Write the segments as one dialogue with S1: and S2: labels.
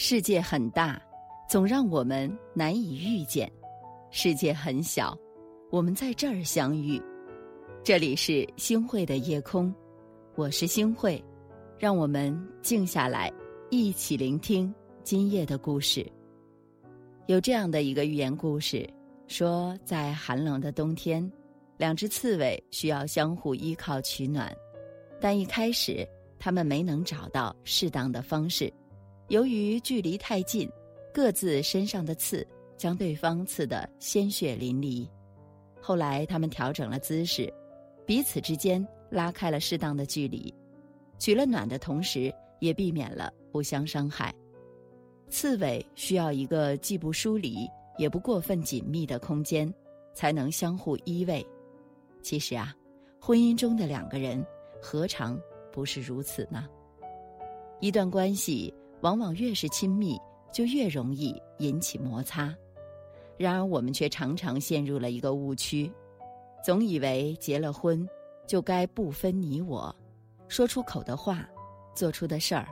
S1: 世界很大，总让我们难以遇见；世界很小，我们在这儿相遇。这里是星汇的夜空，我是星汇，让我们静下来，一起聆听今夜的故事。有这样的一个寓言故事，说在寒冷的冬天，两只刺猬需要相互依靠取暖，但一开始他们没能找到适当的方式。由于距离太近，各自身上的刺将对方刺得鲜血淋漓。后来，他们调整了姿势，彼此之间拉开了适当的距离，取了暖的同时，也避免了互相伤害。刺猬需要一个既不疏离也不过分紧密的空间，才能相互依偎。其实啊，婚姻中的两个人何尝不是如此呢？一段关系。往往越是亲密，就越容易引起摩擦。然而，我们却常常陷入了一个误区，总以为结了婚就该不分你我，说出口的话，做出的事儿，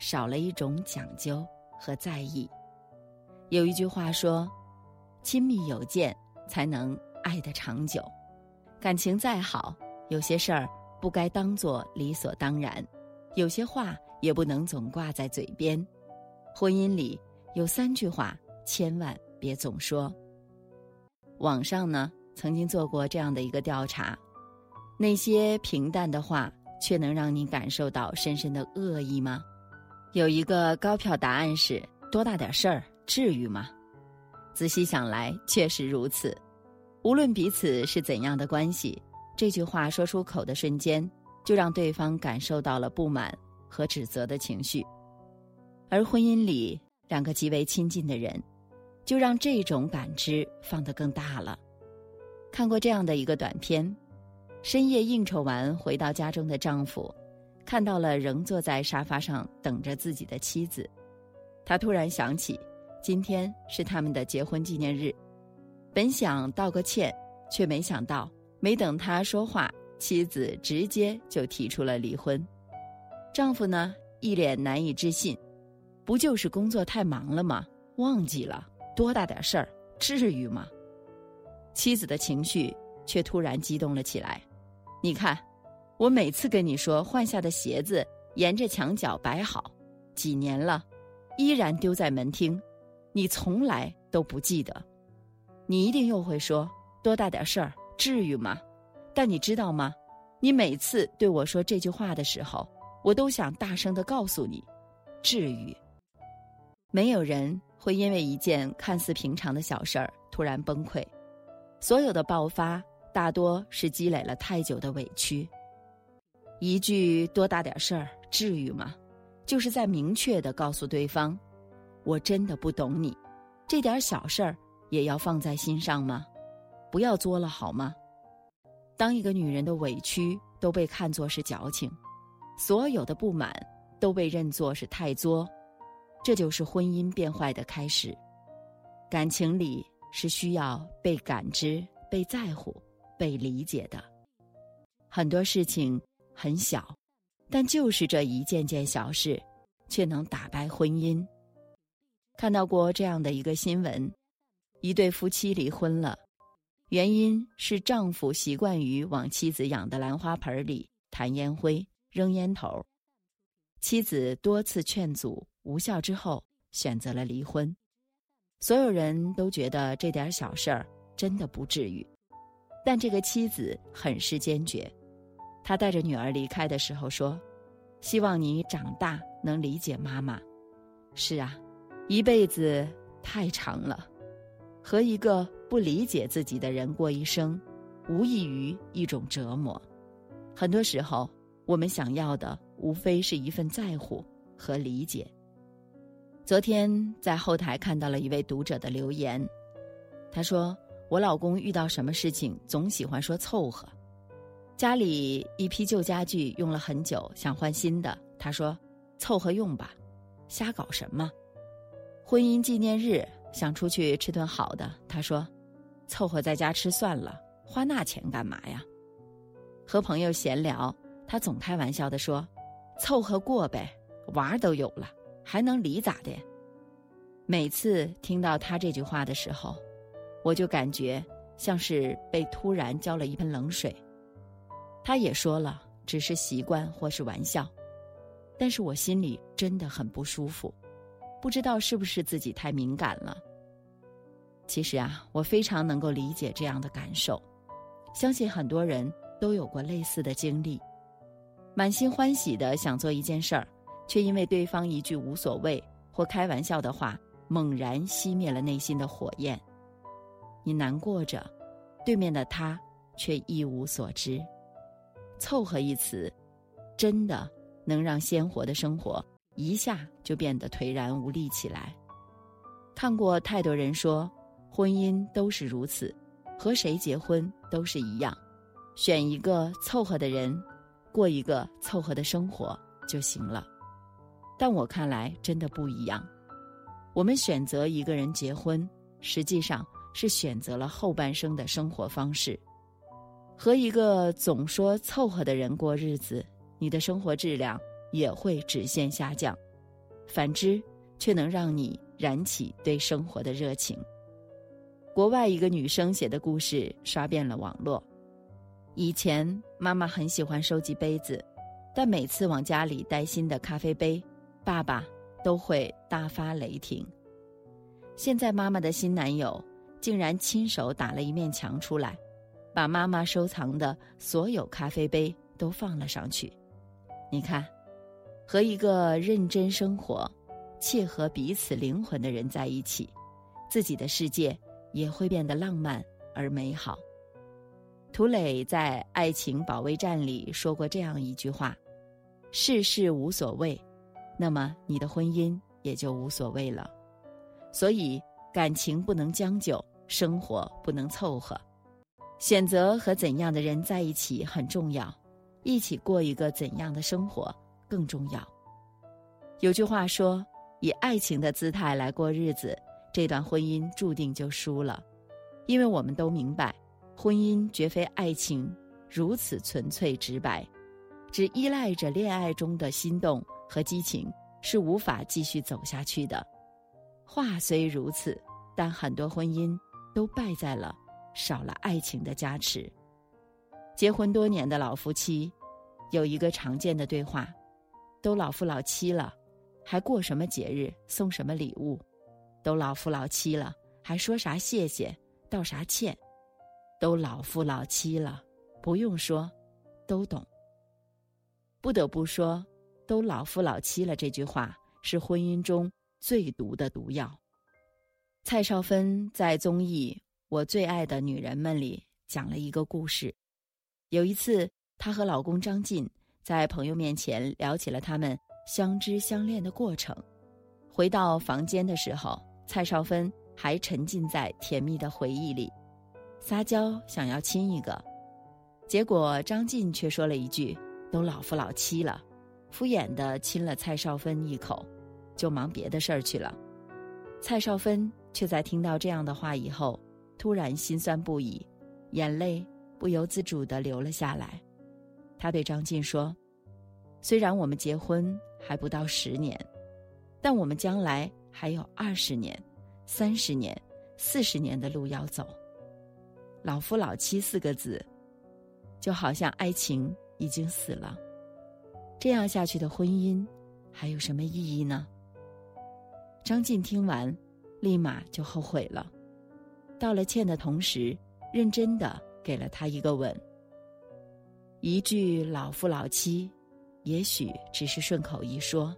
S1: 少了一种讲究和在意。有一句话说：“亲密有间，才能爱得长久。”感情再好，有些事儿不该当做理所当然，有些话。也不能总挂在嘴边，婚姻里有三句话千万别总说。网上呢曾经做过这样的一个调查，那些平淡的话却能让你感受到深深的恶意吗？有一个高票答案是：多大点事儿，至于吗？仔细想来，确实如此。无论彼此是怎样的关系，这句话说出口的瞬间，就让对方感受到了不满。和指责的情绪，而婚姻里两个极为亲近的人，就让这种感知放得更大了。看过这样的一个短片：深夜应酬完回到家中的丈夫，看到了仍坐在沙发上等着自己的妻子，他突然想起今天是他们的结婚纪念日，本想道个歉，却没想到没等他说话，妻子直接就提出了离婚。丈夫呢，一脸难以置信，不就是工作太忙了吗？忘记了多大点事儿，至于吗？妻子的情绪却突然激动了起来。你看，我每次跟你说换下的鞋子沿着墙角摆好，几年了，依然丢在门厅，你从来都不记得。你一定又会说多大点事儿，至于吗？但你知道吗？你每次对我说这句话的时候。我都想大声的告诉你，至于。没有人会因为一件看似平常的小事儿突然崩溃，所有的爆发大多是积累了太久的委屈。一句多大点事儿，至于吗？就是在明确的告诉对方，我真的不懂你，这点小事儿也要放在心上吗？不要作了好吗？当一个女人的委屈都被看作是矫情。所有的不满都被认作是太作，这就是婚姻变坏的开始。感情里是需要被感知、被在乎、被理解的。很多事情很小，但就是这一件件小事，却能打败婚姻。看到过这样的一个新闻：一对夫妻离婚了，原因是丈夫习惯于往妻子养的兰花盆里弹烟灰。扔烟头，妻子多次劝阻无效之后，选择了离婚。所有人都觉得这点小事儿真的不至于，但这个妻子很是坚决。她带着女儿离开的时候说：“希望你长大能理解妈妈。”是啊，一辈子太长了，和一个不理解自己的人过一生，无异于一种折磨。很多时候。我们想要的无非是一份在乎和理解。昨天在后台看到了一位读者的留言，他说：“我老公遇到什么事情总喜欢说凑合，家里一批旧家具用了很久，想换新的，他说凑合用吧，瞎搞什么？婚姻纪念日想出去吃顿好的，他说凑合在家吃算了，花那钱干嘛呀？和朋友闲聊。”他总开玩笑的说：“凑合过呗，娃都有了，还能离咋的？每次听到他这句话的时候，我就感觉像是被突然浇了一盆冷水。他也说了，只是习惯或是玩笑，但是我心里真的很不舒服，不知道是不是自己太敏感了。其实啊，我非常能够理解这样的感受，相信很多人都有过类似的经历，满心欢喜的想做一件事儿，却因为对方一句无所谓或开玩笑的话。猛然熄灭了内心的火焰，你难过着，对面的他却一无所知。凑合一词，真的能让鲜活的生活一下就变得颓然无力起来。看过太多人说，婚姻都是如此，和谁结婚都是一样，选一个凑合的人，过一个凑合的生活就行了。但我看来真的不一样。我们选择一个人结婚，实际上是选择了后半生的生活方式。和一个总说凑合的人过日子，你的生活质量也会直线下降；反之，却能让你燃起对生活的热情。国外一个女生写的故事刷遍了网络。以前妈妈很喜欢收集杯子，但每次往家里带新的咖啡杯，爸爸。都会大发雷霆。现在妈妈的新男友竟然亲手打了一面墙出来，把妈妈收藏的所有咖啡杯都放了上去。你看，和一个认真生活、切合彼此灵魂的人在一起，自己的世界也会变得浪漫而美好。涂磊在《爱情保卫战》里说过这样一句话：“世事无所谓。”那么你的婚姻也就无所谓了，所以感情不能将就，生活不能凑合，选择和怎样的人在一起很重要，一起过一个怎样的生活更重要。有句话说，以爱情的姿态来过日子，这段婚姻注定就输了，因为我们都明白，婚姻绝非爱情如此纯粹直白，只依赖着恋爱中的心动。和激情是无法继续走下去的。话虽如此，但很多婚姻都败在了少了爱情的加持。结婚多年的老夫妻有一个常见的对话：都老夫老妻了，还过什么节日，送什么礼物？都老夫老妻了，还说啥谢谢，道啥歉？都老夫老妻了，不用说，都懂。不得不说。都老夫老妻了，这句话是婚姻中最毒的毒药。蔡少芬在综艺《我最爱的女人们》里讲了一个故事。有一次，她和老公张晋在朋友面前聊起了他们相知相恋的过程。回到房间的时候，蔡少芬还沉浸在甜蜜的回忆里，撒娇想要亲一个，结果张晋却说了一句：“都老夫老妻了。”敷衍的亲了蔡少芬一口，就忙别的事儿去了。蔡少芬却在听到这样的话以后，突然心酸不已，眼泪不由自主的流了下来。他对张晋说：“虽然我们结婚还不到十年，但我们将来还有二十年、三十年、四十年的路要走。老夫老妻四个字，就好像爱情已经死了。”这样下去的婚姻，还有什么意义呢？张晋听完，立马就后悔了，道了歉的同时，认真的给了他一个吻。一句老夫老妻，也许只是顺口一说，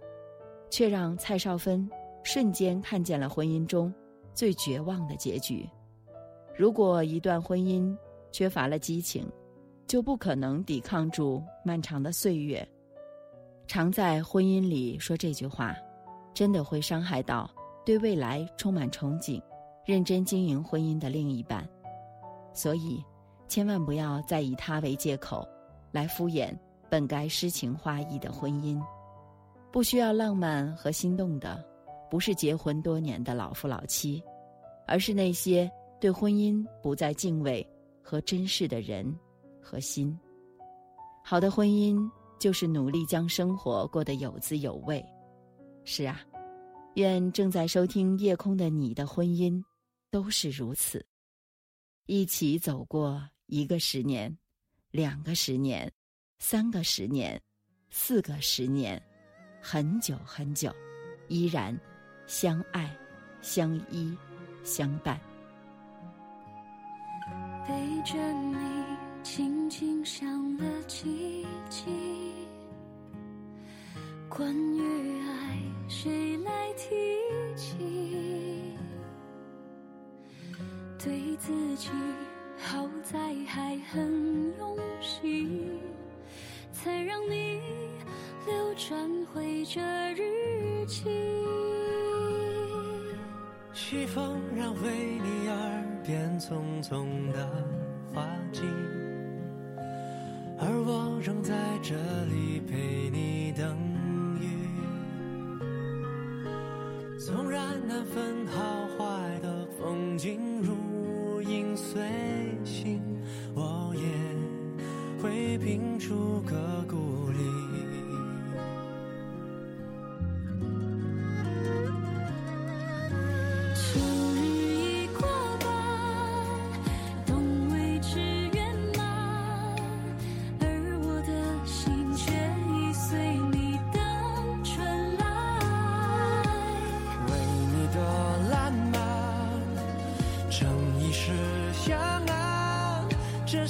S1: 却让蔡少芬瞬间看见了婚姻中最绝望的结局。如果一段婚姻缺乏了激情，就不可能抵抗住漫长的岁月。常在婚姻里说这句话，真的会伤害到对未来充满憧憬、认真经营婚姻的另一半。所以，千万不要再以他为借口，来敷衍本该诗情画意的婚姻。不需要浪漫和心动的，不是结婚多年的老夫老妻，而是那些对婚姻不再敬畏和珍视的人和心。好的婚姻。就是努力将生活过得有滋有味。是啊，愿正在收听夜空的你的婚姻都是如此，一起走过一个十年，两个十年，三个十年，四个十年，很久很久，依然相爱、相依、相伴。
S2: 背着你，轻轻想了几集，关于爱，谁来提起？对自己好在还很用心，才让你流转回这日记。
S3: 西风让为你而边匆匆的花季，而我仍在这里陪你等雨。纵然难分好坏的风景如影随形，我也会拼出个故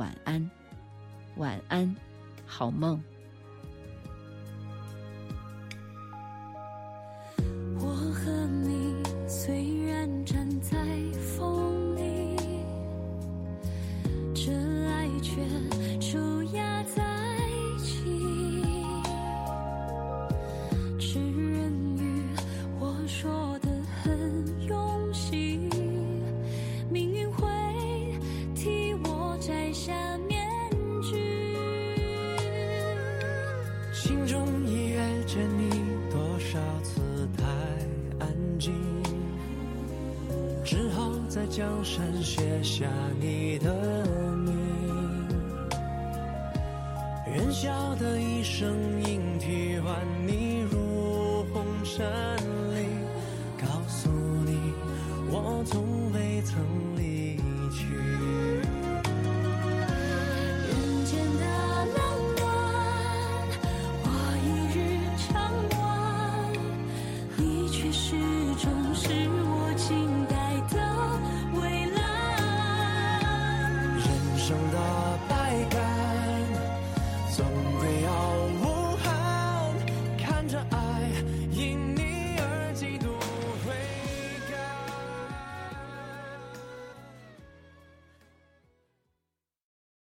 S1: 晚安，晚安，好梦。
S2: 我和你虽然站在风里，这爱却在
S3: 江山写下你的名。人笑的一声莺啼唤你入红尘里，告诉你我从未曾离